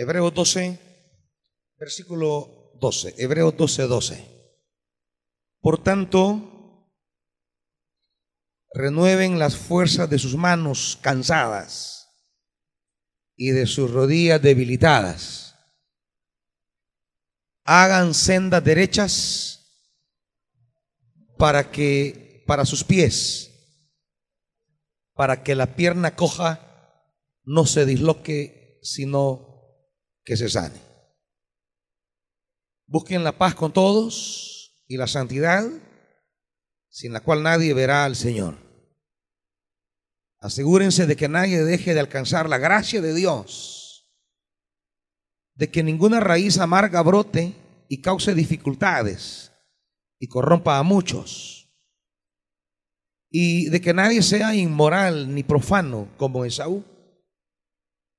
Hebreos 12, versículo 12. Hebreos 12, 12. Por tanto, renueven las fuerzas de sus manos cansadas y de sus rodillas debilitadas. Hagan sendas derechas para que para sus pies, para que la pierna coja no se disloque, sino que se sane. Busquen la paz con todos y la santidad, sin la cual nadie verá al Señor. Asegúrense de que nadie deje de alcanzar la gracia de Dios, de que ninguna raíz amarga brote y cause dificultades y corrompa a muchos, y de que nadie sea inmoral ni profano como Esaú,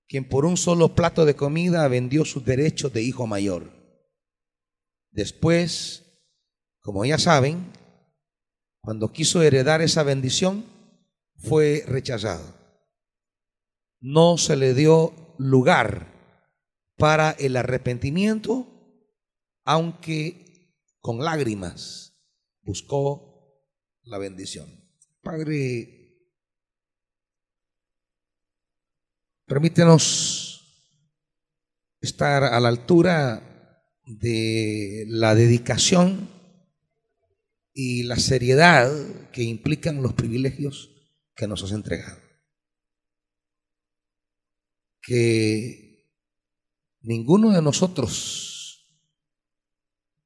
quien por un solo plato de comida vendió sus derechos de hijo mayor. Después, como ya saben, cuando quiso heredar esa bendición, fue rechazado. No se le dio lugar para el arrepentimiento, aunque con lágrimas buscó la bendición. Padre, permítenos estar a la altura de la dedicación y la seriedad que implican los privilegios que nos has entregado. Que ninguno de nosotros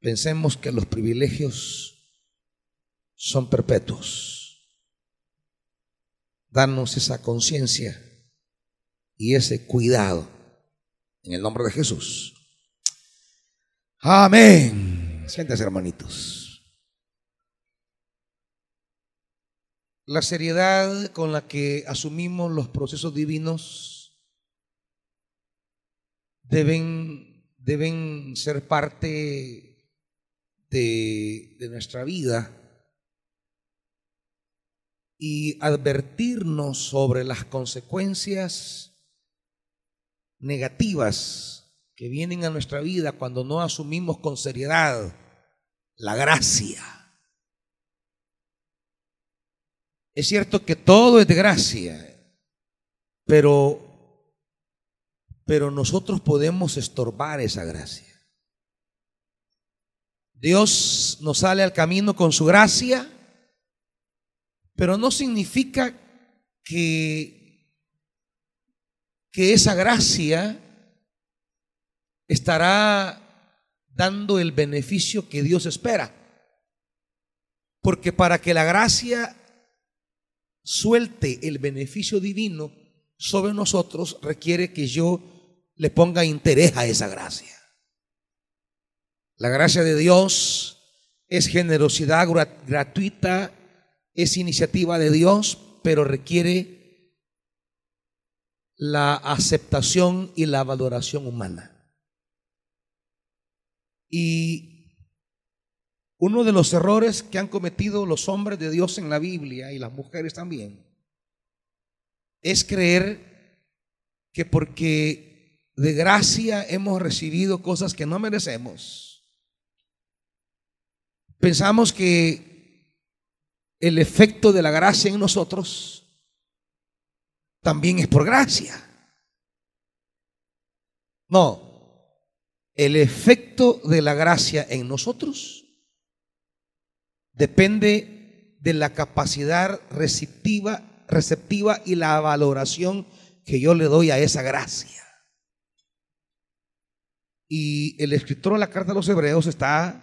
pensemos que los privilegios son perpetuos. Danos esa conciencia y ese cuidado en el nombre de Jesús. Amén. Siéntese, hermanitos. La seriedad con la que asumimos los procesos divinos deben, deben ser parte de, de nuestra vida y advertirnos sobre las consecuencias negativas que vienen a nuestra vida cuando no asumimos con seriedad la gracia. Es cierto que todo es de gracia, pero, pero nosotros podemos estorbar esa gracia. Dios nos sale al camino con su gracia, pero no significa que, que esa gracia estará dando el beneficio que Dios espera. Porque para que la gracia suelte el beneficio divino sobre nosotros requiere que yo le ponga interés a esa gracia. La gracia de Dios es generosidad gratuita, es iniciativa de Dios, pero requiere la aceptación y la valoración humana. Y uno de los errores que han cometido los hombres de Dios en la Biblia y las mujeres también es creer que porque de gracia hemos recibido cosas que no merecemos, pensamos que el efecto de la gracia en nosotros también es por gracia. No, el efecto de la gracia en nosotros depende de la capacidad receptiva, receptiva y la valoración que yo le doy a esa gracia. Y el escritor de la carta de los hebreos está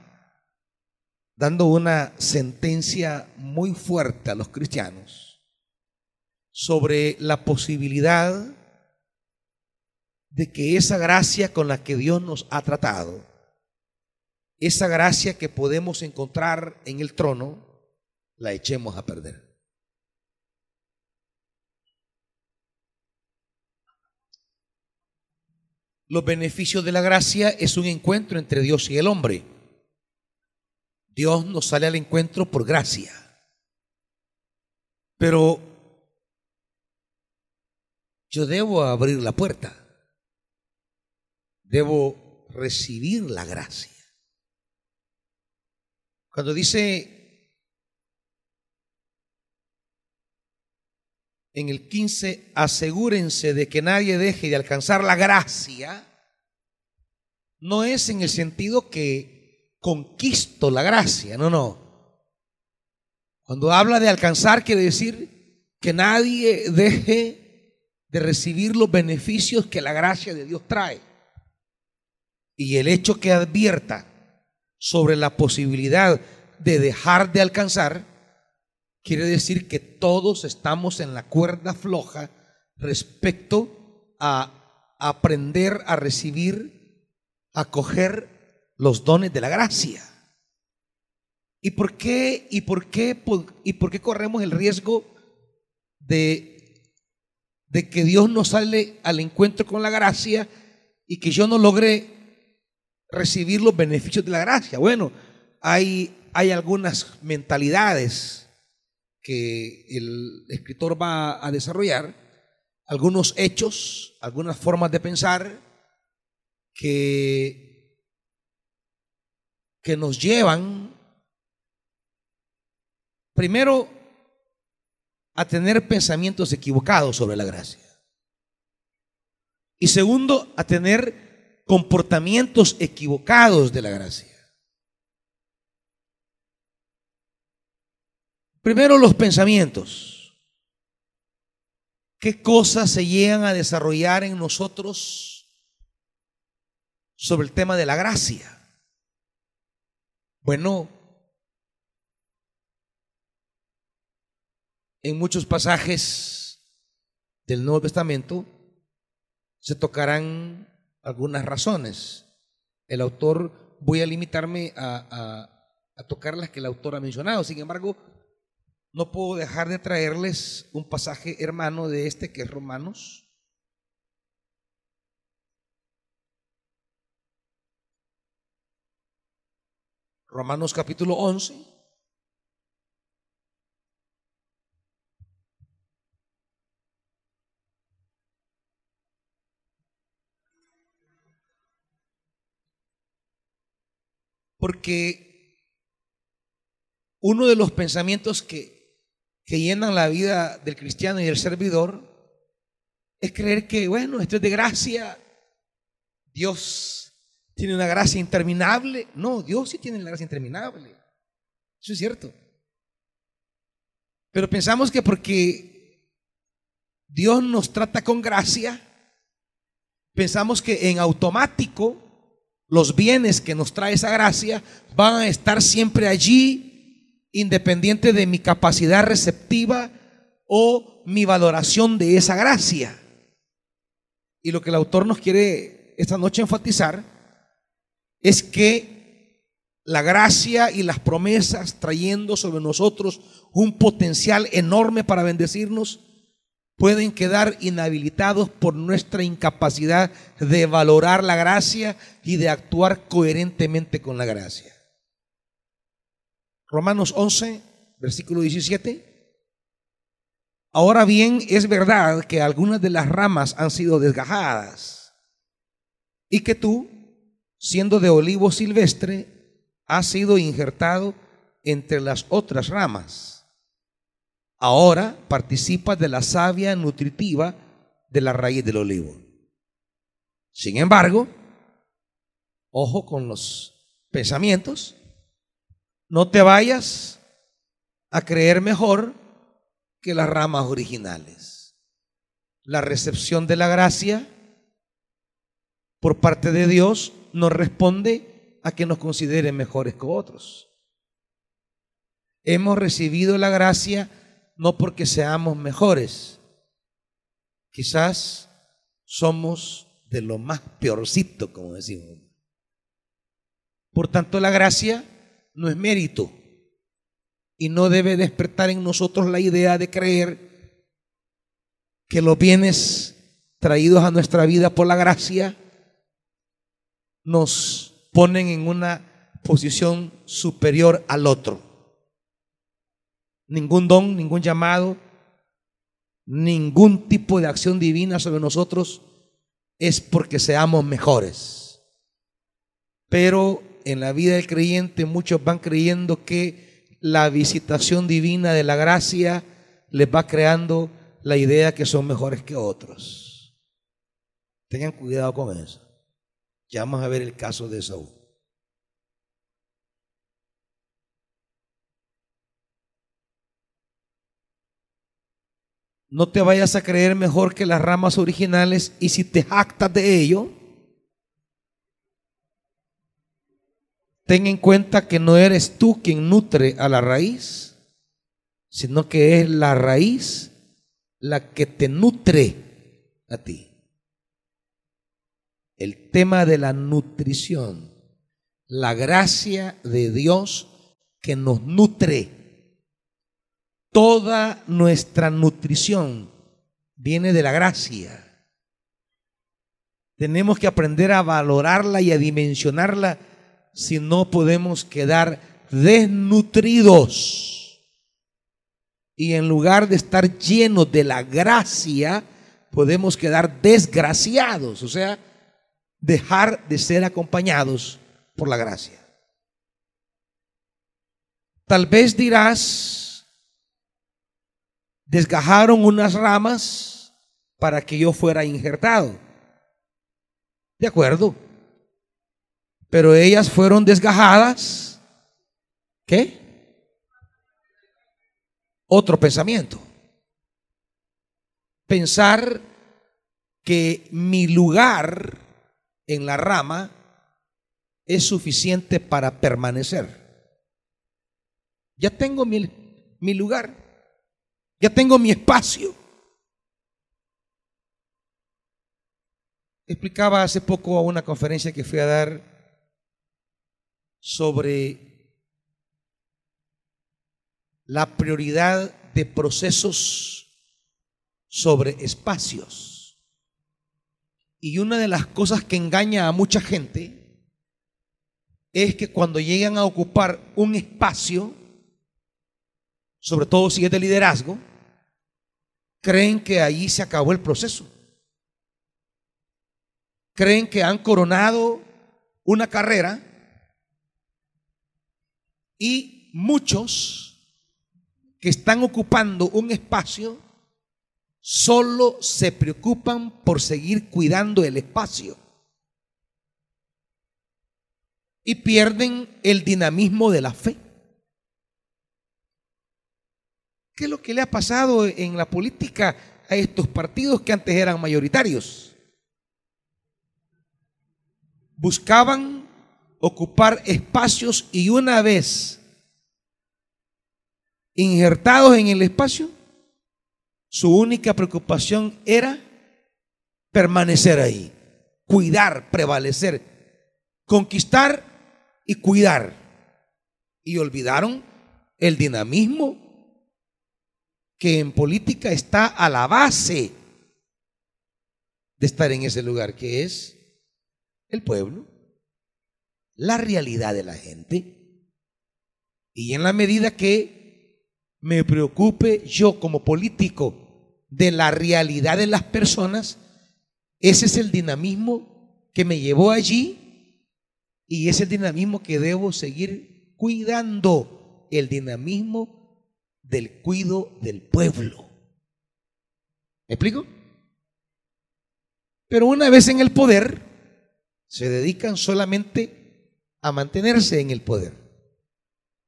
dando una sentencia muy fuerte a los cristianos sobre la posibilidad de que esa gracia con la que Dios nos ha tratado esa gracia que podemos encontrar en el trono, la echemos a perder. Los beneficios de la gracia es un encuentro entre Dios y el hombre. Dios nos sale al encuentro por gracia. Pero yo debo abrir la puerta. debo recibir la gracia. Cuando dice en el 15, asegúrense de que nadie deje de alcanzar la gracia, no es en el sentido que conquisto la gracia, no, no. Cuando habla de alcanzar quiere decir que nadie deje de recibir los beneficios que la gracia de Dios trae. Y el hecho que advierta sobre la posibilidad de dejar de alcanzar, quiere decir que todos estamos en la cuerda floja respecto a aprender a recibir, a coger los dones de la gracia. ¿Y por qué, y por qué, y por qué corremos el riesgo de, de que Dios nos sale al encuentro con la gracia y que yo no logre recibir los beneficios de la gracia. Bueno, hay, hay algunas mentalidades que el escritor va a desarrollar, algunos hechos, algunas formas de pensar que, que nos llevan primero a tener pensamientos equivocados sobre la gracia. Y segundo, a tener comportamientos equivocados de la gracia. Primero los pensamientos. ¿Qué cosas se llegan a desarrollar en nosotros sobre el tema de la gracia? Bueno, en muchos pasajes del Nuevo Testamento se tocarán algunas razones. El autor, voy a limitarme a, tocar las que el autor ha mencionado. Sin embargo, no puedo dejar de traerles un pasaje hermano de este que es Romanos. Romanos capítulo 11. Porque uno de los pensamientos que, que llenan la vida del cristiano y del servidor es creer que, bueno, esto es de gracia. Dios tiene una gracia interminable. No, Dios sí tiene una gracia interminable. Eso es cierto. Pero pensamos que porque Dios nos trata con gracia, pensamos que en automático los bienes que nos trae esa gracia van a estar siempre allí, independiente de mi capacidad receptiva o mi valoración de esa gracia. Y lo que el autor nos quiere esta noche enfatizar es que la gracia y las promesas trayendo sobre nosotros un potencial enorme para bendecirnos, pueden quedar inhabilitados por nuestra incapacidad de valorar la gracia y de actuar coherentemente con la gracia. Romanos 11, versículo 17. Ahora bien, es verdad que algunas de las ramas han sido desgajadas y que tú, siendo de olivo silvestre, has sido injertado entre las otras ramas ahora participa de la savia nutritiva de la raíz del olivo. Sin embargo, ojo con los pensamientos, no te vayas a creer mejor que las ramas originales. La recepción de la gracia por parte de Dios nos responde a que nos consideren mejores que otros. Hemos recibido la gracia no porque seamos mejores, quizás somos de lo más peorcito, como decimos. Por tanto, la gracia no es mérito. Y no debe despertar en nosotros la idea de creer que los bienes traídos a nuestra vida por la gracia nos ponen en una posición superior al otro ningún don, ningún llamado, ningún tipo de acción divina sobre nosotros es porque seamos mejores. Pero en la vida del creyente muchos van creyendo que la visitación divina de la gracia les va creando la idea que son mejores que otros. Tengan cuidado con eso. Ya vamos a ver el caso de Saúl. No te vayas a creer mejor que las ramas originales y si te jactas de ello, ten en cuenta que no eres tú quien nutre a la raíz, sino que es la raíz la que te nutre a ti. El tema de la nutrición, la gracia de Dios que nos nutre. Toda nuestra nutrición viene de la gracia. Tenemos que aprender a valorarla y a dimensionarla si no podemos quedar desnutridos. Y en lugar de estar llenos de la gracia, podemos quedar desgraciados, o sea, dejar de ser acompañados por la gracia. Tal vez dirás, desgajaron unas ramas para que yo fuera injertado. De acuerdo. Pero ellas fueron desgajadas. ¿Qué? otro pensamiento. Pensar que mi lugar en la rama es suficiente para permanecer. Ya tengo mi, mi lugar, ya tengo mi espacio. Explicaba hace poco a una conferencia que fui a dar sobre la prioridad de procesos sobre espacios. Y una de las cosas que engaña a mucha gente es que cuando llegan a ocupar un espacio, sobre todo si es de liderazgo, creen que allí se acabó el proceso. Creen que han coronado una carrera y muchos que están ocupando un espacio solo se preocupan por seguir cuidando el espacio y pierden el dinamismo de la fe. ¿Qué es lo que le ha pasado en la política a estos partidos que antes eran mayoritarios? Buscaban ocupar espacios y una vez injertados en el espacio, su única preocupación era permanecer ahí, cuidar, prevalecer, conquistar y cuidar. Y olvidaron el dinamismo que en política está a la base de estar en ese lugar, que es el pueblo, la realidad de la gente. Y en la medida que me preocupe yo como político de la realidad de las personas, ese es el dinamismo que me llevó allí y es el dinamismo que debo seguir cuidando, el dinamismo del cuido del pueblo. ¿Me explico? Pero una vez en el poder, se dedican solamente a mantenerse en el poder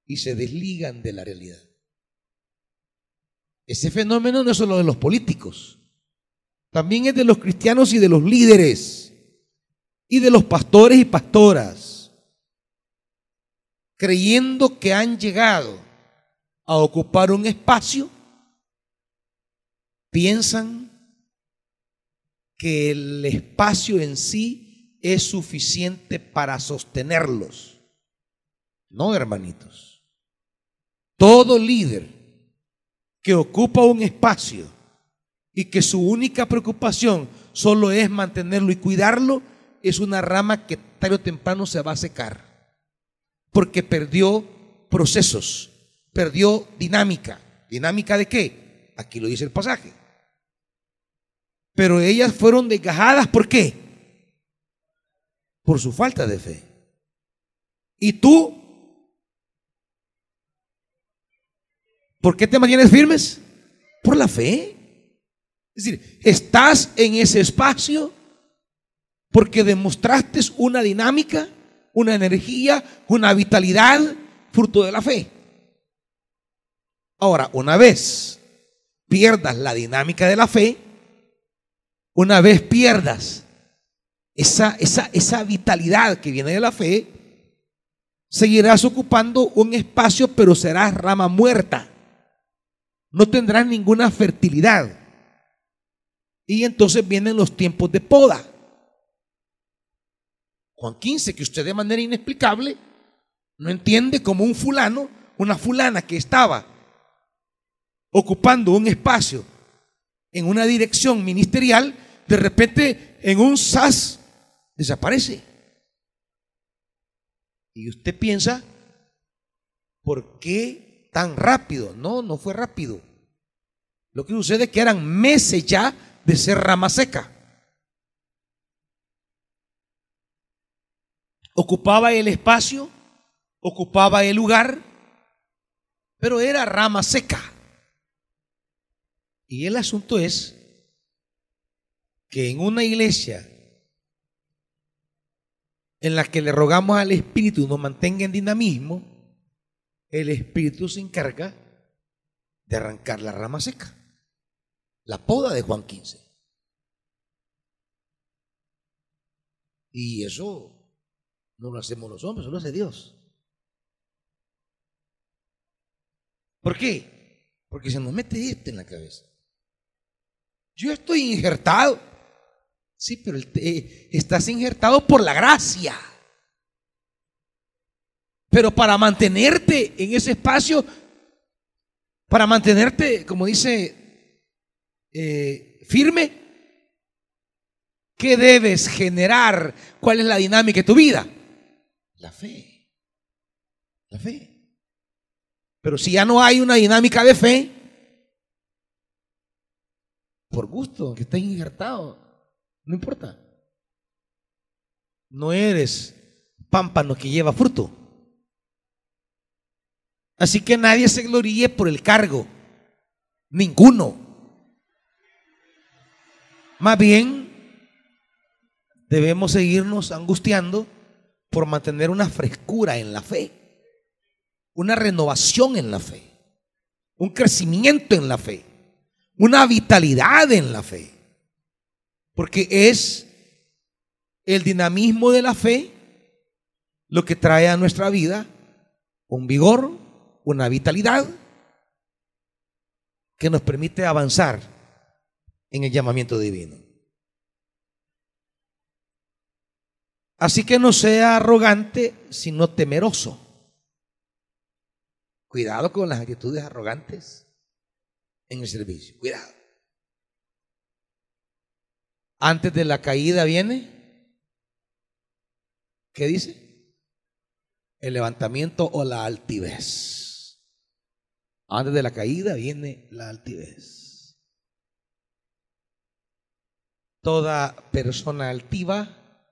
y se desligan de la realidad. Ese fenómeno no es solo de los políticos, también es de los cristianos y de los líderes y de los pastores y pastoras, creyendo que han llegado a ocupar un espacio, piensan que el espacio en sí es suficiente para sostenerlos. No, hermanitos. Todo líder que ocupa un espacio y que su única preocupación solo es mantenerlo y cuidarlo, es una rama que tarde o temprano se va a secar. Porque perdió procesos, perdió dinámica. ¿Dinámica de qué? Aquí lo dice el pasaje. Pero ellas fueron desgajadas, ¿por qué? Por su falta de fe. ¿Y tú? ¿Por qué te mantienes firmes? Por la fe. Es decir, estás en ese espacio porque demostraste una dinámica, una energía, una vitalidad fruto de la fe. Ahora, una vez pierdas la dinámica de la fe, una vez pierdas esa, esa, esa vitalidad que viene de la fe, seguirás ocupando un espacio, pero serás rama muerta. No tendrás ninguna fertilidad. Y entonces vienen los tiempos de poda. Juan 15, que usted de manera inexplicable no entiende como un fulano, una fulana que estaba ocupando un espacio en una dirección ministerial, de repente en un SAS desaparece. Y usted piensa, ¿por qué tan rápido? No, no fue rápido. Lo que sucede es que eran meses ya de ser rama seca. Ocupaba el espacio, ocupaba el lugar, pero era rama seca. Y el asunto es que en una iglesia en la que le rogamos al Espíritu nos mantenga en dinamismo, el Espíritu se encarga de arrancar la rama seca. La poda de Juan 15. Y eso no lo hacemos los hombres, lo hace Dios. ¿Por qué? Porque se nos mete este en la cabeza. Yo estoy injertado. Sí, pero estás injertado por la gracia. Pero para mantenerte en ese espacio, para mantenerte, como dice, eh, firme, ¿qué debes generar? ¿Cuál es la dinámica de tu vida? La fe. La fe. Pero si ya no hay una dinámica de fe, por gusto, que estés injertado, no importa. No eres pámpano que lleva fruto. Así que nadie se gloríe por el cargo. Ninguno. Más bien, debemos seguirnos angustiando por mantener una frescura en la fe, una renovación en la fe, un crecimiento en la fe, una vitalidad en la fe. Porque es el dinamismo de la fe lo que trae a nuestra vida un vigor, una vitalidad que nos permite avanzar en el llamamiento divino. Así que no sea arrogante, sino temeroso. Cuidado con las actitudes arrogantes en el servicio. Cuidado. Antes de la caída viene, ¿qué dice? El levantamiento o la altivez. Antes de la caída viene la altivez. Toda persona altiva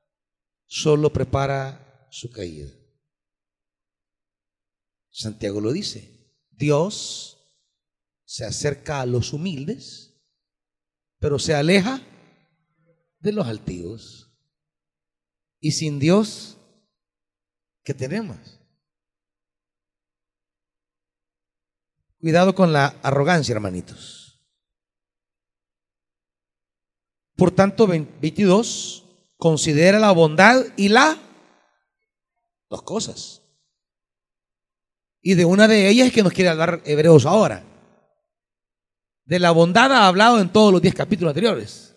solo prepara su caída. Santiago lo dice. Dios se acerca a los humildes, pero se aleja de los altivos. Y sin Dios, ¿qué tenemos? Cuidado con la arrogancia, hermanitos. Por tanto, 22, considera la bondad y la dos cosas. Y de una de ellas es que nos quiere hablar Hebreos ahora. De la bondad ha hablado en todos los diez capítulos anteriores.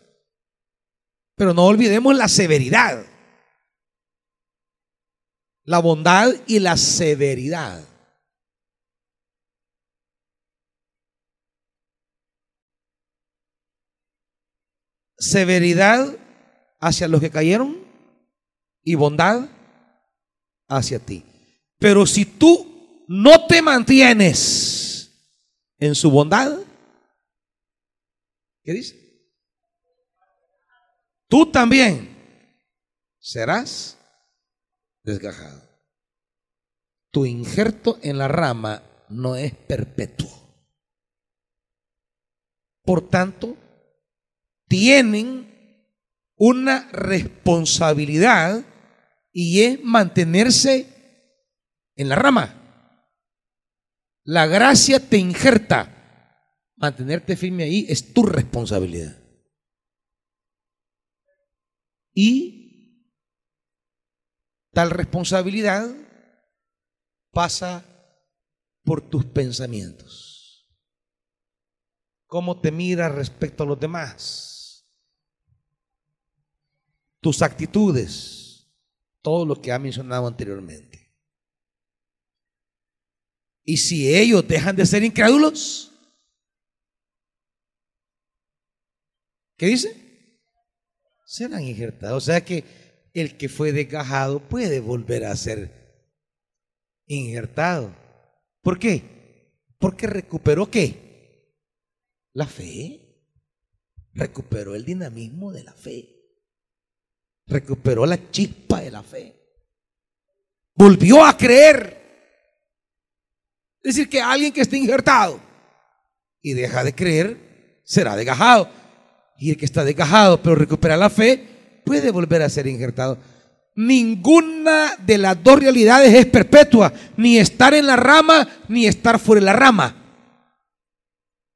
Pero no olvidemos la severidad. La bondad y la severidad. Severidad hacia los que cayeron y bondad hacia ti. Pero si tú no te mantienes en su bondad, ¿qué dice? tú también serás desgajado. tu injerto en la rama no es perpetuo. Por tanto, tienen una responsabilidad y es mantenerse en la rama. La gracia te injerta. Mantenerte firme ahí es tu responsabilidad. Y tal responsabilidad pasa por tus pensamientos. ¿Cómo te miras respecto a los demás? Tus actitudes, todo lo que ha mencionado anteriormente. Y si ellos dejan de ser incrédulos, ¿qué dice? Serán injertados. O sea que el que fue desgajado puede volver a ser injertado. ¿Por qué? Porque recuperó qué? La fe. Recuperó el dinamismo de la fe. Recuperó la chispa de la fe. Volvió a creer. Es decir, que alguien que esté injertado y deja de creer, será desgajado. Y el que está desgajado pero recupera la fe, puede volver a ser injertado. Ninguna de las dos realidades es perpetua, ni estar en la rama, ni estar fuera de la rama.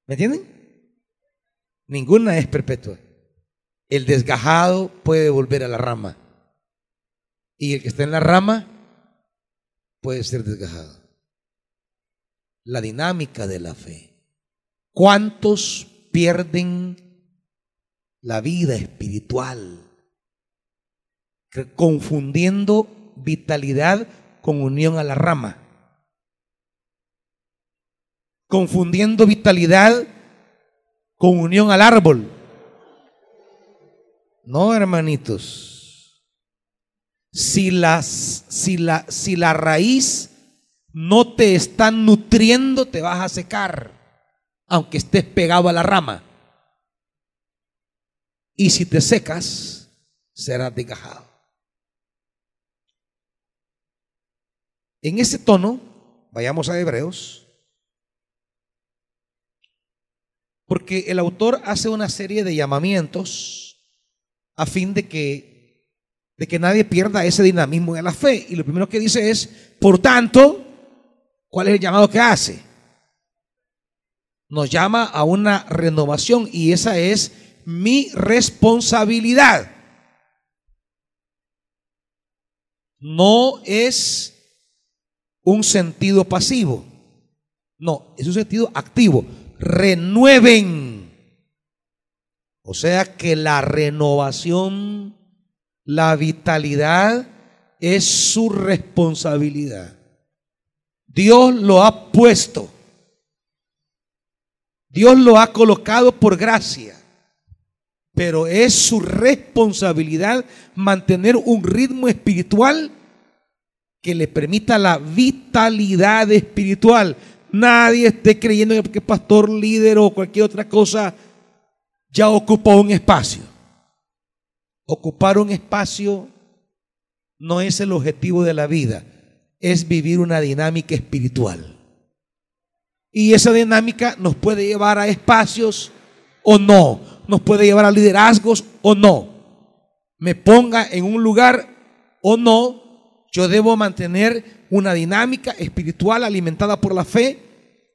¿Me entienden? Ninguna es perpetua. El desgajado puede volver a la rama. Y el que está en la rama puede ser desgajado la dinámica de la fe. ¿Cuántos pierden la vida espiritual confundiendo vitalidad con unión a la rama? Confundiendo vitalidad con unión al árbol. No, hermanitos. Si, las, si, la, si la raíz no te están nutriendo, te vas a secar, aunque estés pegado a la rama. Y si te secas, serás desgajado. En ese tono, vayamos a Hebreos, porque el autor hace una serie de llamamientos a fin de que, de que nadie pierda ese dinamismo de la fe. Y lo primero que dice es, por tanto, ¿Cuál es el llamado que hace? Nos llama a una renovación y esa es mi responsabilidad. No es un sentido pasivo. No, es un sentido activo. Renueven. O sea que la renovación, la vitalidad es su responsabilidad. Dios lo ha puesto. Dios lo ha colocado por gracia. Pero es su responsabilidad mantener un ritmo espiritual que le permita la vitalidad espiritual. Nadie esté creyendo que pastor, líder o cualquier otra cosa ya ocupó un espacio. Ocupar un espacio no es el objetivo de la vida es vivir una dinámica espiritual. Y esa dinámica nos puede llevar a espacios o no, nos puede llevar a liderazgos o no. Me ponga en un lugar o no, yo debo mantener una dinámica espiritual alimentada por la fe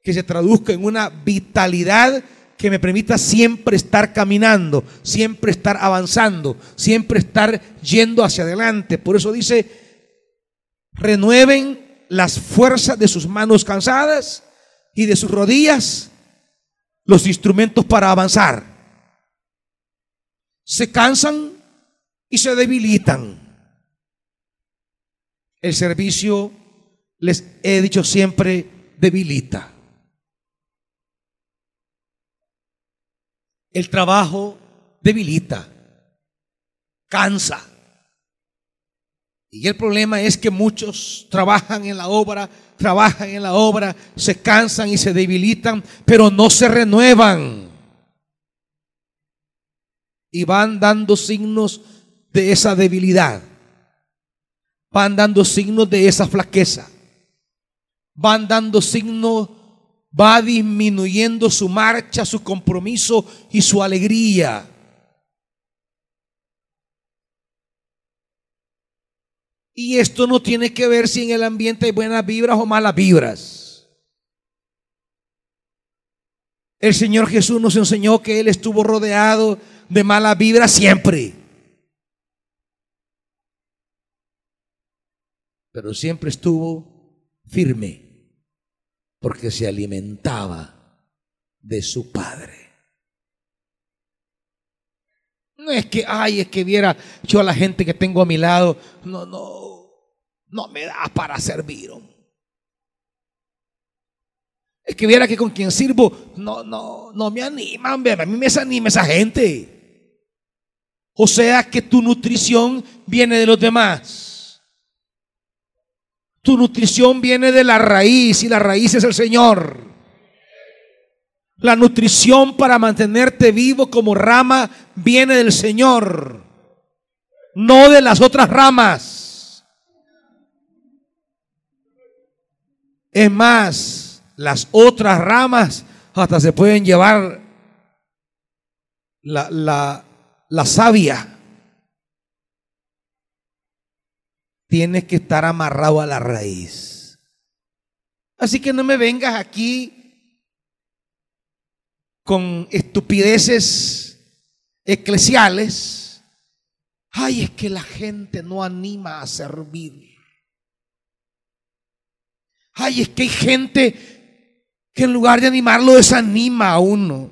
que se traduzca en una vitalidad que me permita siempre estar caminando, siempre estar avanzando, siempre estar yendo hacia adelante. Por eso dice renueven las fuerzas de sus manos cansadas y de sus rodillas los instrumentos para avanzar. Se cansan y se debilitan. El servicio, les he dicho siempre, debilita. El trabajo debilita, cansa. Y el problema es que muchos trabajan en la obra, trabajan en la obra, se cansan y se debilitan, pero no se renuevan. Y van dando signos de esa debilidad. Van dando signos de esa flaqueza. van dando signos, va disminuyendo su marcha, su compromiso y su alegría. Y esto no tiene que ver si en el ambiente hay buenas vibras o malas vibras. El Señor Jesús nos enseñó que Él estuvo rodeado de malas vibras siempre. Pero siempre estuvo firme porque se alimentaba de su Padre. No es que, ay, es que viera yo a la gente que tengo a mi lado, no, no, no me da para servir. Es que viera que con quien sirvo, no, no, no me animan, a mí me desanima esa gente. O sea que tu nutrición viene de los demás. Tu nutrición viene de la raíz y la raíz es el Señor. La nutrición para mantenerte vivo como rama viene del Señor, no de las otras ramas. Es más, las otras ramas hasta se pueden llevar la, la, la savia. Tienes que estar amarrado a la raíz. Así que no me vengas aquí con estupideces eclesiales, ay, es que la gente no anima a servir. Ay, es que hay gente que en lugar de animarlo desanima a uno.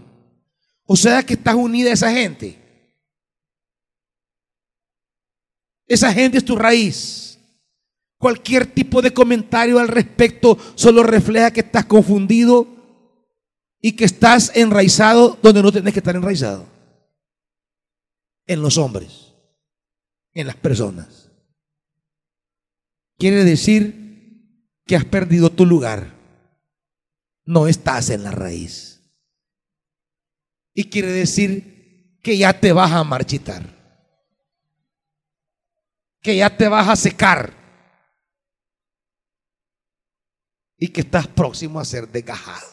O sea que estás unida a esa gente. Esa gente es tu raíz. Cualquier tipo de comentario al respecto solo refleja que estás confundido y que estás enraizado donde no tenés que estar enraizado. En los hombres, en las personas. Quiere decir que has perdido tu lugar. No estás en la raíz. Y quiere decir que ya te vas a marchitar. Que ya te vas a secar. Y que estás próximo a ser desgajado.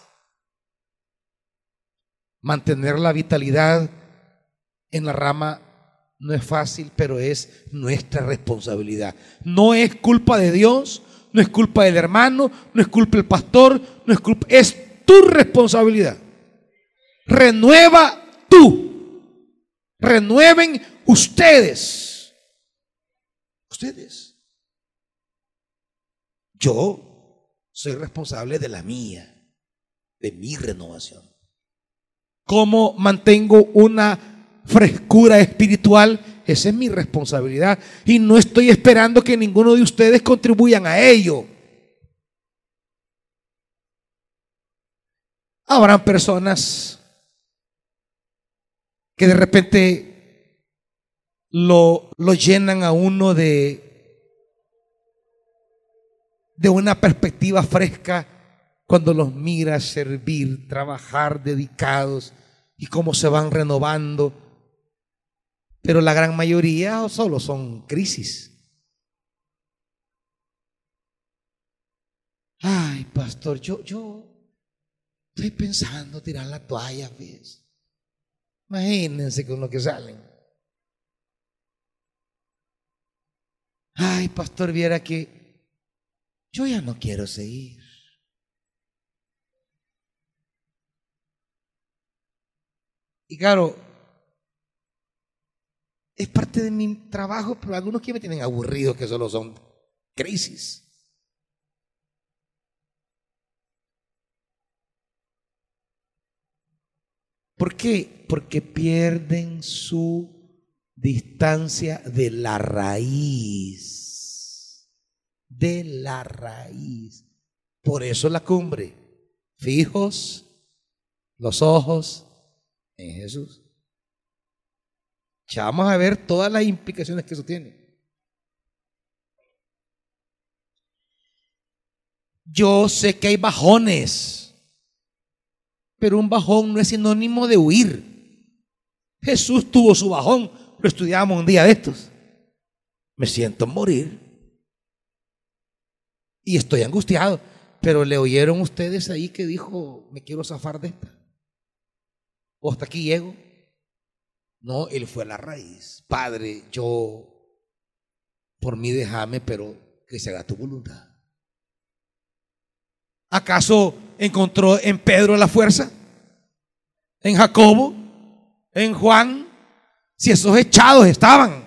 Mantener la vitalidad en la rama no es fácil, pero es nuestra responsabilidad. No es culpa de Dios, no es culpa del hermano, no es culpa del pastor, no es culpa, es tu responsabilidad. Renueva tú. Renueven ustedes. Ustedes. Yo soy responsable de la mía, de mi renovación cómo mantengo una frescura espiritual, esa es mi responsabilidad. Y no estoy esperando que ninguno de ustedes contribuyan a ello. Habrán personas que de repente lo, llenan a uno de, de una perspectiva fresca cuando los mira servir, trabajar dedicados y cómo se van renovando. Pero la gran mayoría solo son crisis. Ay, pastor, yo, yo estoy pensando tirar la toalla, ¿ves? Imagínense con lo que salen. Ay, pastor, viera que yo ya no quiero seguir. Y claro, es parte de mi trabajo, pero algunos que me tienen aburrido que solo son crisis. ¿Por qué? Porque pierden su distancia de la raíz. De la raíz. Por eso la cumbre. Fijos los ojos en Jesús. Ya vamos a ver todas las implicaciones que eso tiene. Yo sé que hay bajones, pero un bajón no es sinónimo de huir. Jesús tuvo su bajón, lo estudiamos un día de estos. Me siento morir y estoy angustiado. pero le oyeron ustedes ahí que dijo, me quiero zafar de esta. O hasta aquí llego. No, él fue la raíz. Padre, yo por mí déjame, pero que se haga tu voluntad. ¿Acaso encontró en Pedro la fuerza? ¿En Jacobo? ¿En Juan? Si esos echados estaban.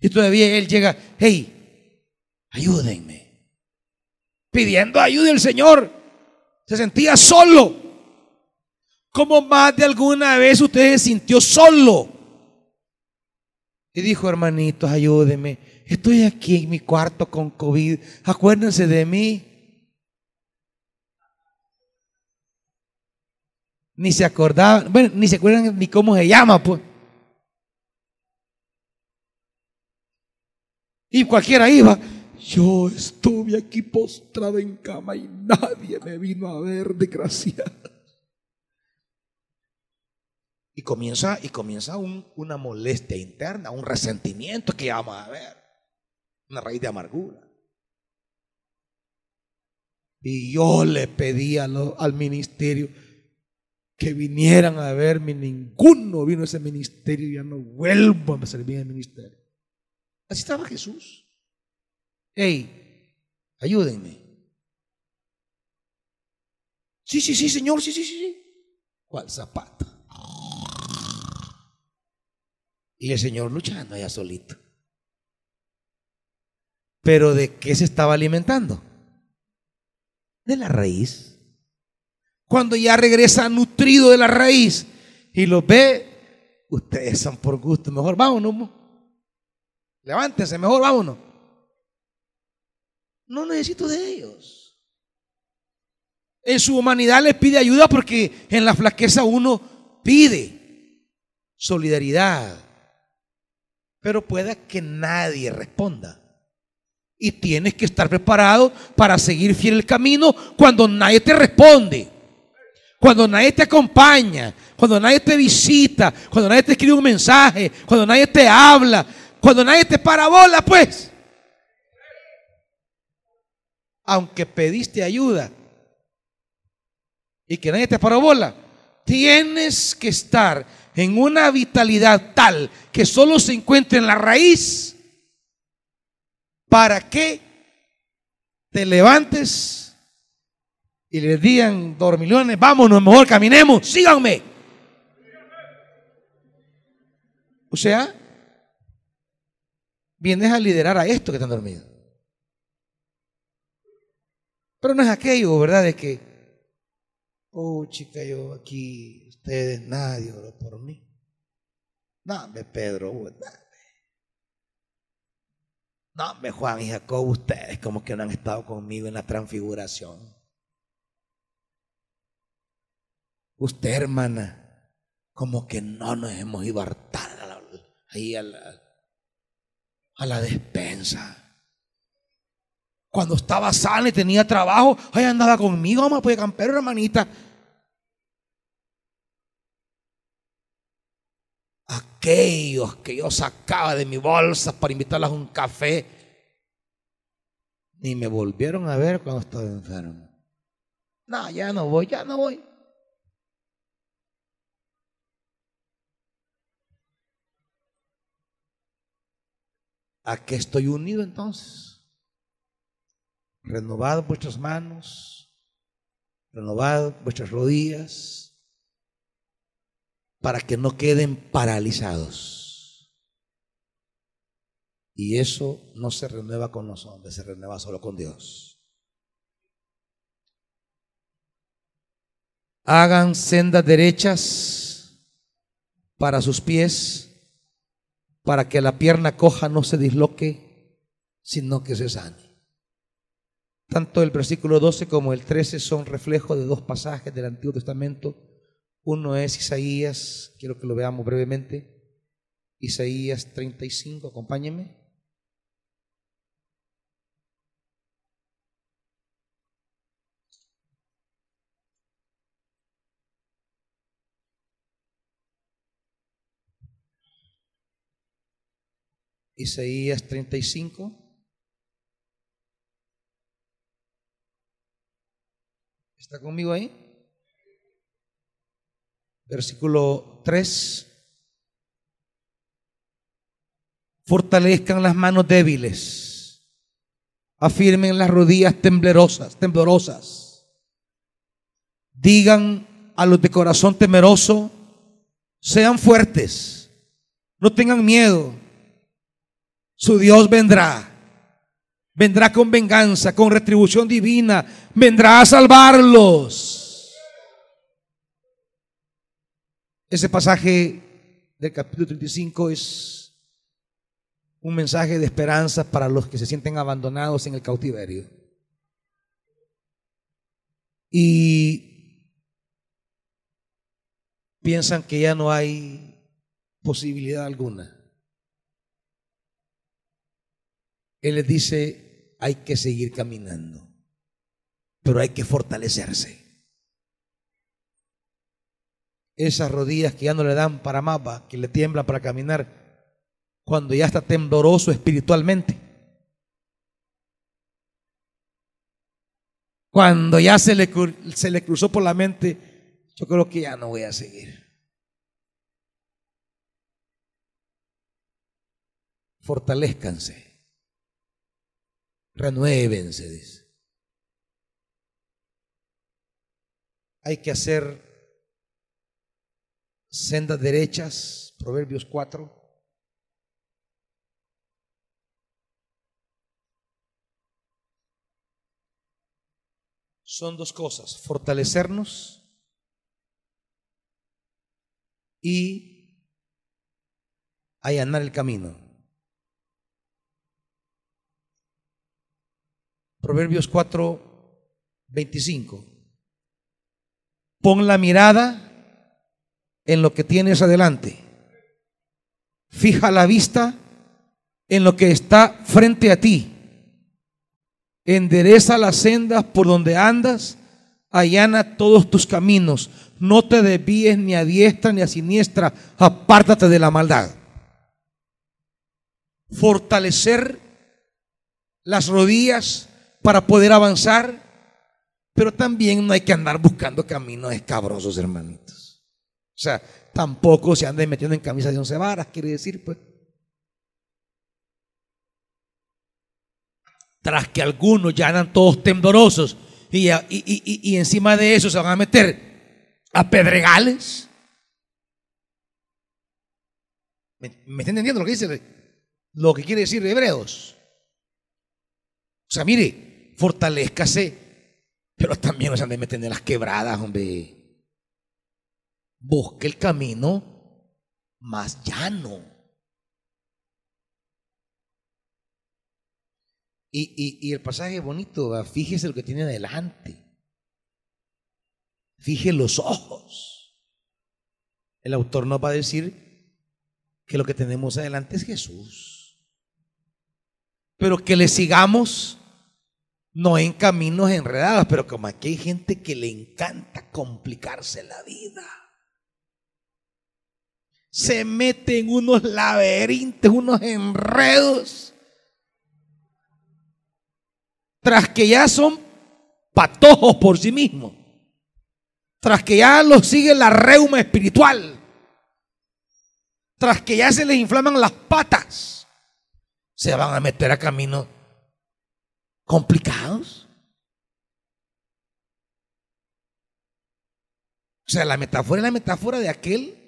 Y todavía él llega, hey, ayúdenme. Pidiendo ayuda al Señor. Se sentía solo. Como más de alguna vez usted se sintió solo. Y dijo, hermanitos, ayúdenme. Estoy aquí en mi cuarto con COVID. Acuérdense de mí. Ni se acordaban, bueno, ni se acuerdan ni cómo se llama, pues. Y cualquiera iba. Yo estuve aquí postrado en cama y nadie me vino a ver, desgraciado. Y comienza, y comienza una molestia interna, un resentimiento que vamos a ver, una raíz de amargura. Y yo le pedí al ministerio que vinieran a verme, ninguno vino a ese ministerio, ya no vuelvo a servir en el ministerio. Así estaba Jesús. Hey, ayúdenme. Sí, sí, sí, Señor, sí, sí, sí. ¿Cuál zapato? Y el Señor luchando allá solito. Pero ¿de qué se estaba alimentando? De la raíz. Cuando ya regresa nutrido de la raíz y lo ve, ustedes son por gusto, mejor vámonos. Levántense, mejor vámonos. No necesito de ellos. En su humanidad les pide ayuda porque en la flaqueza uno pide solidaridad, pero pueda que nadie responda. Y tienes que estar preparado para seguir fiel el camino cuando nadie te responde, cuando nadie te acompaña, cuando nadie te visita, cuando nadie te escribe un mensaje, cuando nadie te habla, cuando nadie te parabola, pues. Aunque pediste ayuda y que nadie te parabola, tienes que estar en una vitalidad tal que solo se encuentra en la raíz para que te levantes y les digan dormilones, vámonos, mejor caminemos, síganme. O sea, vienes a liderar a esto que están dormidos. Pero no es aquello, ¿verdad? De que, oh chica, yo aquí ustedes, nadie oró por mí. Dame, Pedro, No, me Juan y Jacob, ustedes como que no han estado conmigo en la transfiguración. Usted, hermana, como que no nos hemos ido a hartar ahí a la, despensa. Cuando estaba sana y tenía trabajo, ahí andaba conmigo, vamos, pues campero, hermanita. aquellos que yo sacaba de mi bolsa para invitarlas a un café, ni me volvieron a ver cuando estaba enfermo. No, ya no voy, ya no voy. ¿A qué estoy unido entonces? Renovado vuestras manos, renovado vuestras rodillas, para que no queden paralizados. Y eso no se renueva con los hombres, se renueva solo con Dios. Hagan sendas derechas para sus pies, para que la pierna coja no se disloque, sino que se sane. Tanto el versículo 12 como el 13 son reflejos de dos pasajes del Antiguo Testamento uno es Isaías, quiero que lo veamos brevemente. Isaías 35, acompáñenme. Isaías 35. ¿Está conmigo ahí? Versículo 3. Fortalezcan las manos débiles. Afirmen las rodillas temblorosas, temblorosas. Digan a los de corazón temeroso, sean fuertes, no tengan miedo. Su Dios vendrá. Vendrá con venganza, con retribución divina. Vendrá a salvarlos. Ese pasaje del capítulo 35 es un mensaje de esperanza para los que se sienten abandonados en el cautiverio. Y piensan que ya no hay posibilidad alguna. Él les dice, hay que seguir caminando, pero hay que fortalecerse. Esas rodillas que ya no le dan para mapa, que le tiemblan para caminar, cuando ya está tembloroso espiritualmente. Cuando ya se le, se le cruzó por la mente, yo creo que ya no voy a seguir. Fortalezcanse. Renuévense. Hay que hacer sendas derechas, Proverbios 4. son dos cosas, fortalecernos y allanar el camino. Proverbios 4, 25. Pon la mirada en lo que tienes adelante. Fija la vista en lo que está frente a ti endereza las sendas por donde andas, allana todos tus caminos, no te desvíes ni a diestra ni a siniestra, apártate de la maldad. Fortalecer las rodillas para poder avanzar, pero también no hay que andar buscando caminos escabrosos, hermanitos. O sea, tampoco se anden metiendo en camisas de once varas, quiere decir, pues. tras que algunos ya andan todos temblorosos y, y, encima de eso se van a meter a pedregales. ¿Me, ¿Me está entendiendo lo que dice? Lo que quiere decir Hebreos. O sea, mire, fortalezcase, pero también no se han metiendo en las quebradas, hombre. Busque el camino más llano. Y, el pasaje bonito, fíjese lo que tiene adelante. Fije los ojos. El autor nos va a decir que lo que tenemos adelante es Jesús. Pero que le sigamos no en caminos enredados, pero como aquí hay gente que le encanta complicarse la vida. Se mete en unos laberintos, unos enredos tras que ya son patojos por sí mismos, tras que ya los sigue la reuma espiritual, tras que ya se les inflaman las patas, se van a meter a caminos complicados. O sea, la metáfora es la metáfora de aquel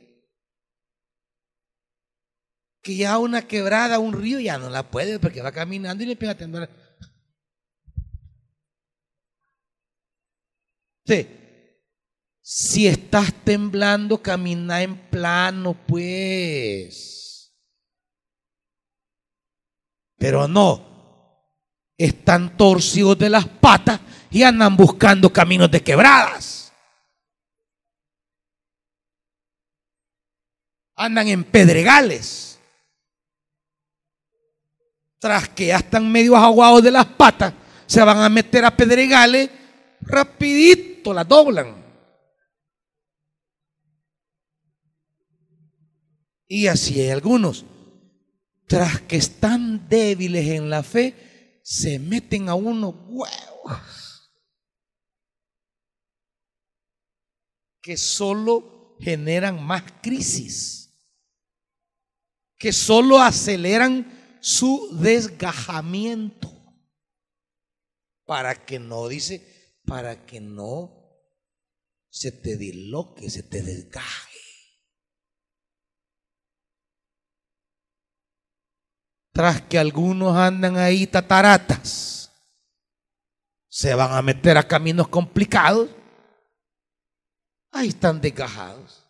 que ya una quebrada, un río, ya no la puede porque va caminando y le empieza a temblar Si estás temblando, camina en plano, pues. Pero no. Están torcidos de las patas y andan buscando caminos de quebradas. Andan en pedregales. Tras que ya están medio aguados de las patas, se van a meter a pedregales rapidito la doblan. Y así hay algunos, tras que están débiles en la fe, se meten a unos huevos. que solo generan más crisis, que solo aceleran su desgajamiento, para que no, dice, para que no se te disloque, se te desgaje. Tras que algunos andan ahí tataratas, se van a meter a caminos complicados ahí están desgajados.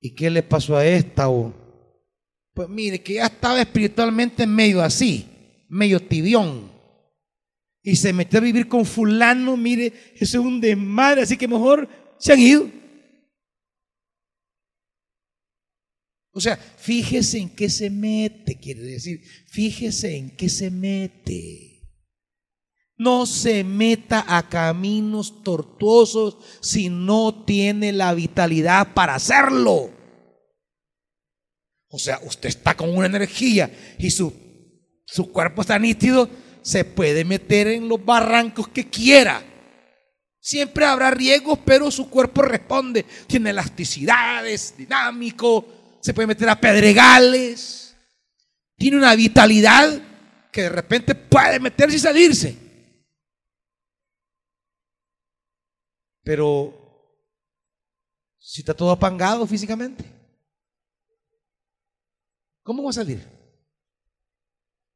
¿Y qué le pasó a esta? Pues mire, que ya estaba espiritualmente medio así, medio tibión. Y se metió a vivir con fulano, mire, eso es un desmadre, así que mejor se han ido. O sea, fíjese en qué se mete, quiere decir, fíjese en qué se mete. No se meta a caminos tortuosos si no tiene la vitalidad para hacerlo. O sea, usted está con una energía y su, su cuerpo está nítido, se puede meter en los barrancos que quiera. Siempre habrá riesgos, pero su cuerpo responde. Tiene elasticidades, dinámico, se puede meter a pedregales. Tiene una vitalidad que de repente puede meterse y salirse. Pero si está todo apangado físicamente, ¿cómo va a salir?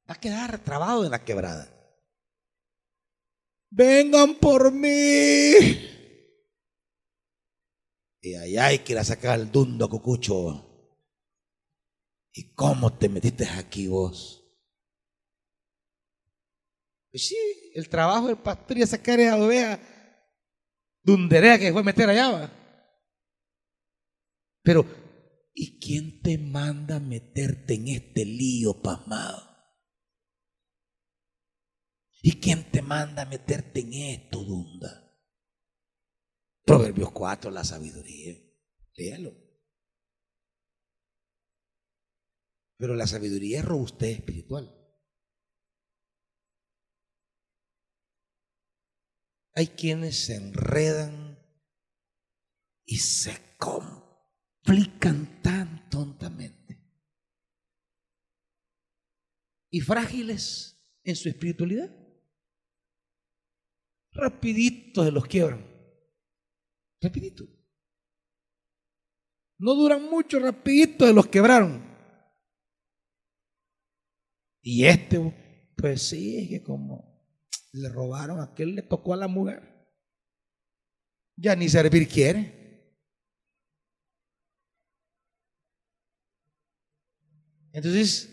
Va a quedar trabado en la quebrada. Vengan por mí. Y allá hay que ir a sacar el dundo, cucucho. ¿Y cómo te metiste aquí vos? Pues sí, el trabajo del pastor y sacar esa oveja dunderea que fue meter allá. Pero, ¿y quién te manda a meterte en este lío pasmado? ¿Y quién te manda a meterte en esto, Dunda? Proverbios 4, la sabiduría. Léalo. Pero la sabiduría es robustez espiritual. Hay quienes se enredan y se complican tan tontamente. Y frágiles en su espiritualidad. Rapidito se los quiebran. Rapidito. No duran mucho, rapidito se los quebraron. Y este, pues sí, es que como le robaron, aquel le tocó a la mujer. Ya ni servir quiere. Entonces,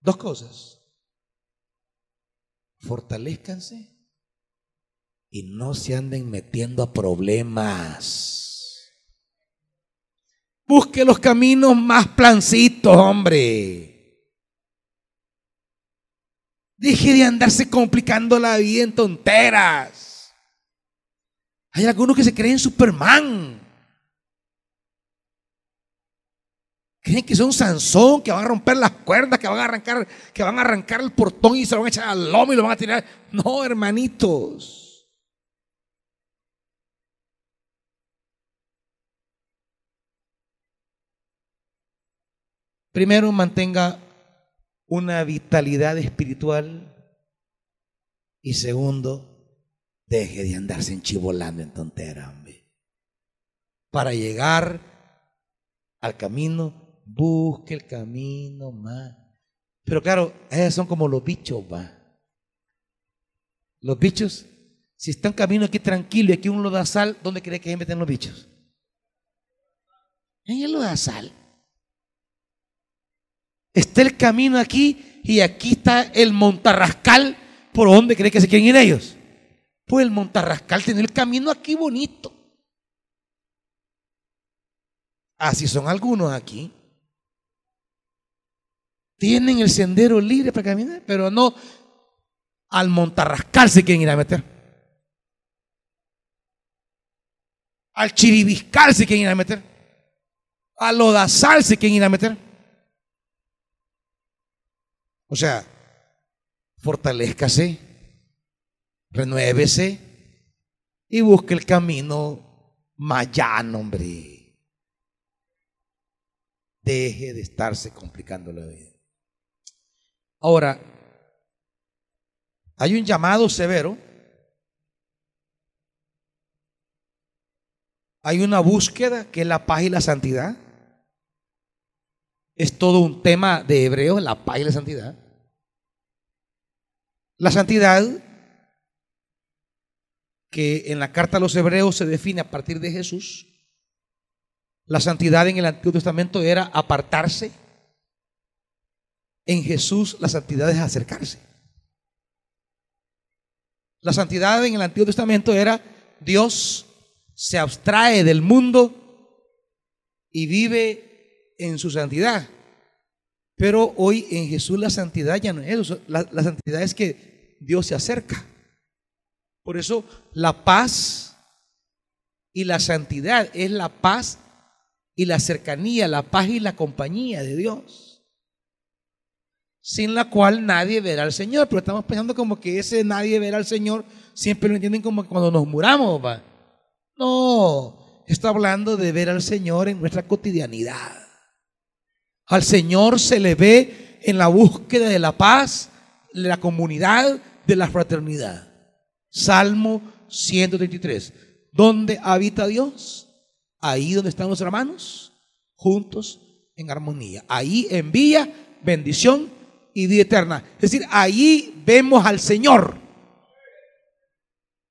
dos cosas. Fortalezcanse y no se anden metiendo a problemas. Busque los caminos más plancitos, hombre. Deje de andarse complicando la vida en tonteras. Hay algunos que se creen Superman. Creen que son Sansón, que van a romper las cuerdas, que van a arrancar, que van a arrancar el portón y se lo van a echar al lomo y lo van a tirar. No, hermanitos. Primero mantenga una vitalidad espiritual. Y segundo, deje de andarse enchivolando en tonteras, Para llegar al camino, busque el camino más. Pero claro, esos son como los bichos, va. Los bichos, si están camino aquí tranquilo y aquí uno lo da sal, ¿dónde cree que se meten los bichos? En el lo sal. Está el camino aquí y aquí está el montarrascal. ¿Por dónde cree que se quieren ir ellos? Pues el montarrascal tiene el camino aquí bonito. Así son algunos aquí. Tienen el sendero libre para caminar, pero no al montarrascal se quieren ir a meter. Al chiribiscal se quieren ir a meter. A lodazal se quieren ir a meter. O sea, fortalezcase, renuévese y busque el camino más llano, hombre. Deje de estarse complicando la vida. Ahora, hay un llamado severo. Hay una búsqueda que es la paz y la santidad. Es todo un tema de Hebreos, la paz y la santidad. La santidad, que en la carta a los Hebreos se define a partir de Jesús, la santidad en el Antiguo Testamento era apartarse. En Jesús la santidad es acercarse. La santidad en el Antiguo Testamento era Dios se abstrae del mundo y vive en su santidad. Pero hoy en Jesús la santidad ya no es eso. La, santidad es que Dios se acerca. Por eso la paz y la santidad es la paz y la cercanía, la paz y la compañía de Dios. Sin la cual nadie verá al Señor. Pero estamos pensando como que ese nadie verá al Señor siempre lo entienden como cuando nos muramos. ¿va? No, está hablando de ver al Señor en nuestra cotidianidad. Al Señor se le ve en la búsqueda de la paz, de la comunidad, de la fraternidad. Salmo 133. ¿Dónde habita Dios? Ahí donde están los hermanos, juntos en armonía. Ahí envía bendición y vida eterna. Es decir, ahí vemos al Señor.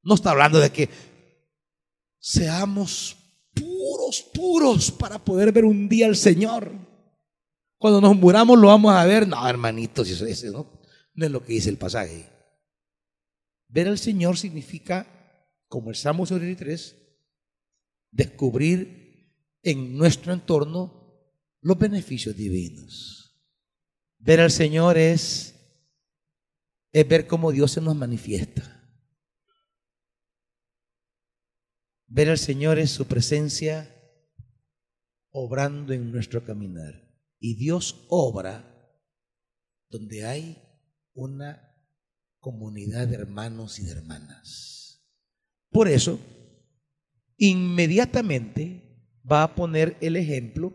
No está hablando de que seamos puros, puros para poder ver un día al Señor. Cuando nos muramos lo vamos a ver. No, hermanitos, eso, eso no, es lo que dice el pasaje. Ver al Señor significa, como el Salmo 73, descubrir en nuestro entorno los beneficios divinos. Ver al Señor es, es ver cómo Dios se nos manifiesta. Ver al Señor es su presencia obrando en nuestro caminar. Y Dios obra donde hay una comunidad de hermanos y de hermanas. Por eso, inmediatamente va a poner el ejemplo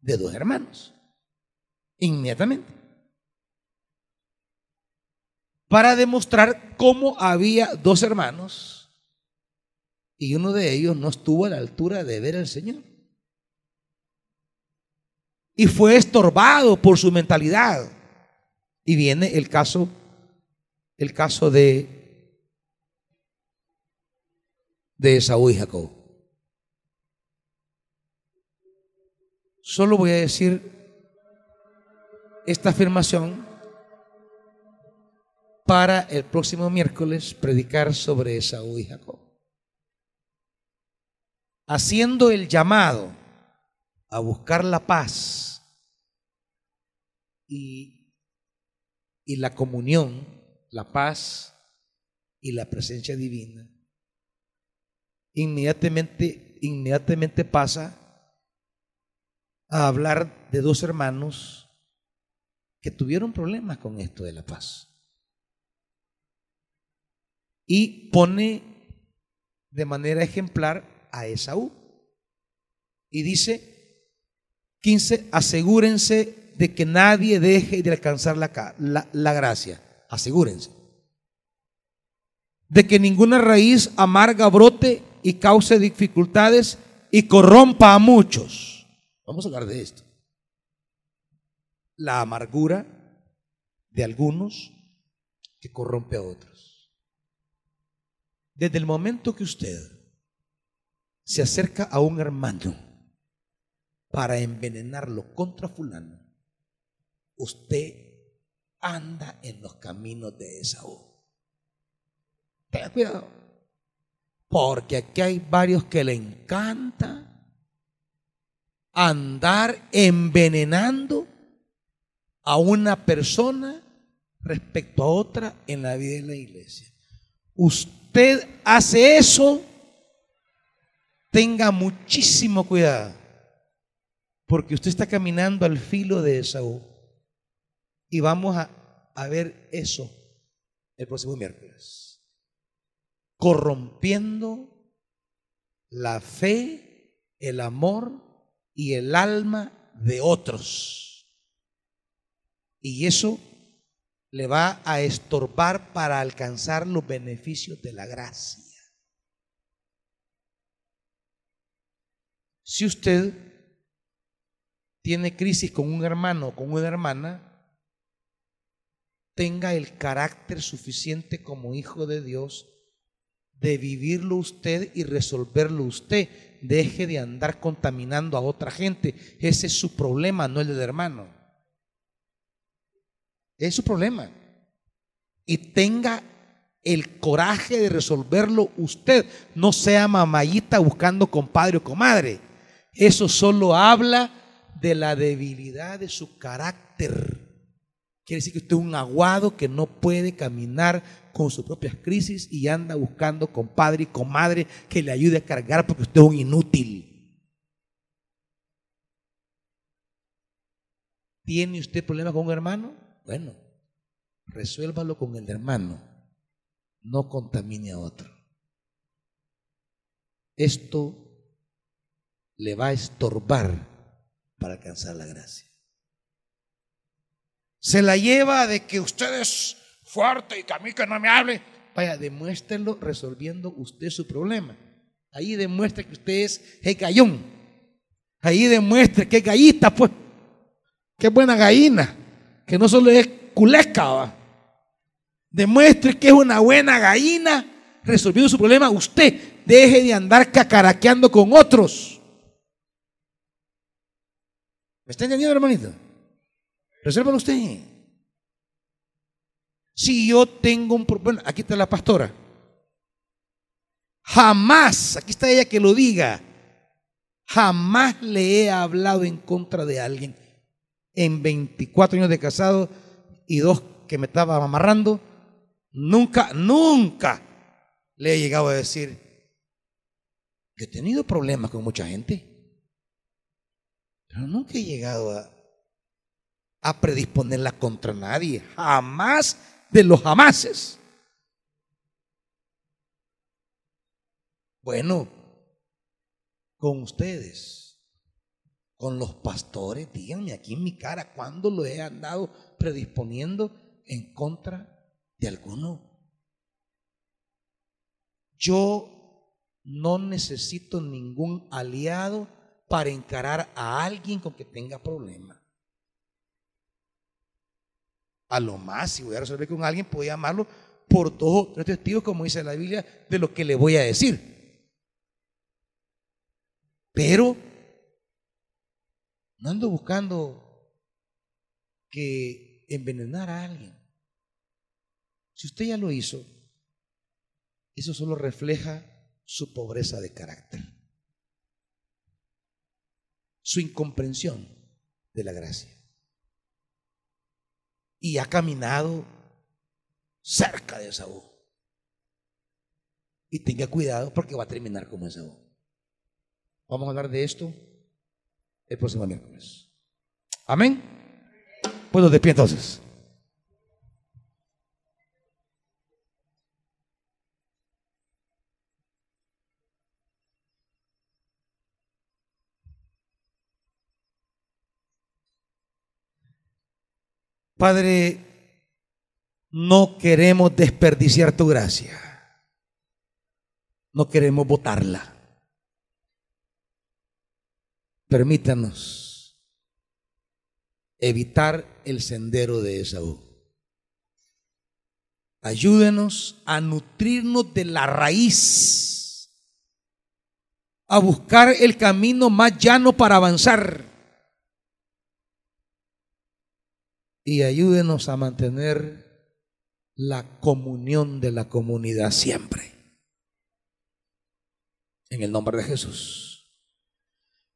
de dos hermanos. Inmediatamente. Para demostrar cómo había dos hermanos y uno de ellos no estuvo a la altura de ver al Señor y fue estorbado por su mentalidad. Y viene el caso, el caso de, de Esaú y Jacob. Solo voy a decir esta afirmación para el próximo miércoles predicar sobre Esaú y Jacob. Haciendo el llamado a buscar la paz y, y la comunión, la paz y la presencia divina, inmediatamente, inmediatamente pasa a hablar de dos hermanos que tuvieron problemas con esto de la paz. Y pone de manera ejemplar a Esaú. Y dice, 15, asegúrense de que nadie deje de alcanzar la, la, gracia. Asegúrense. De que ninguna raíz amarga brote y cause dificultades y corrompa a muchos. Vamos a hablar de esto. La amargura de algunos que corrompe a otros. Desde el momento que usted se acerca a un hermano, para envenenarlo contra fulano, usted anda en los caminos de Esaú. Tenga cuidado. Porque aquí hay varios que le encanta andar envenenando a una persona respecto a otra en la vida de la iglesia. Usted hace eso, tenga muchísimo cuidado porque usted está caminando al filo de Esaú. Y vamos a, a ver eso el próximo miércoles. Corrompiendo la fe, el amor y el alma de otros. Y eso le va a estorbar para alcanzar los beneficios de la gracia. Si usted tiene crisis con un hermano o con una hermana, tenga el carácter suficiente como hijo de Dios de vivirlo usted y resolverlo usted. Deje de andar contaminando a otra gente. Ese es su problema, no el del hermano. Es su problema. Y tenga el coraje de resolverlo usted. No sea mamayita buscando compadre o comadre. Eso solo habla de la debilidad de su carácter. Quiere decir que usted es un aguado que no puede caminar con sus propias crisis y anda buscando compadre y comadre que le ayude a cargar porque usted es un inútil. ¿Tiene usted problemas con un hermano? Bueno, resuélvalo con el hermano. No contamine a otro. Esto le va a estorbar para alcanzar la gracia. Se la lleva de que usted es fuerte y que a mí que no me hable. Vaya, demuéstrelo resolviendo usted su problema. Ahí demuestre que usted es gallón. Ahí demuestre que es gallita, pues. Que buena gallina. Que no solo es culesca, Demuestre que es una buena gallina resolviendo su problema. Usted deje de andar cacaraqueando con otros. ¿Me está entendiendo, hermanito? Resérvalo usted. Si yo tengo un problema, aquí está la pastora. Jamás, aquí está ella que lo diga, jamás le he hablado en contra de alguien. En 24 años de casado y dos que me estaba amarrando, nunca, nunca le he llegado a decir, que he tenido problemas con mucha gente. Pero nunca he llegado a, a predisponerla contra nadie. Jamás de los jamases. Bueno, con ustedes, con los pastores, díganme aquí en mi cara, ¿cuándo lo he andado predisponiendo en contra de alguno? Yo no necesito ningún aliado para encarar a alguien con que tenga problemas. A lo más, si voy a resolver con alguien, puedo llamarlo por dos o testigos, como dice la Biblia, de lo que le voy a decir. Pero no ando buscando que envenenar a alguien. Si usted ya lo hizo, eso solo refleja su pobreza de carácter su incomprensión de la gracia. Y ha caminado cerca de Esaú. Y tenga cuidado porque va a terminar como Esaú. Vamos a hablar de esto el próximo miércoles. Amén. Puedo de pie entonces. Padre, no queremos desperdiciar tu gracia. No queremos votarla. Permítanos evitar el sendero de Esaú. Ayúdenos a nutrirnos de la raíz, a buscar el camino más llano para avanzar y ayúdenos a mantener la comunión de la comunidad siempre. En el nombre de Jesús.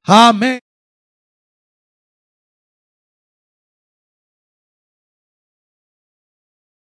Amén.